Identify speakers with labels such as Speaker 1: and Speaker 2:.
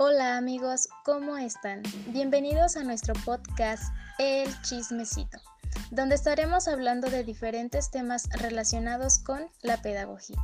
Speaker 1: Hola amigos, ¿cómo están? Bienvenidos a nuestro podcast El Chismecito, donde estaremos hablando de diferentes temas relacionados con la pedagogía.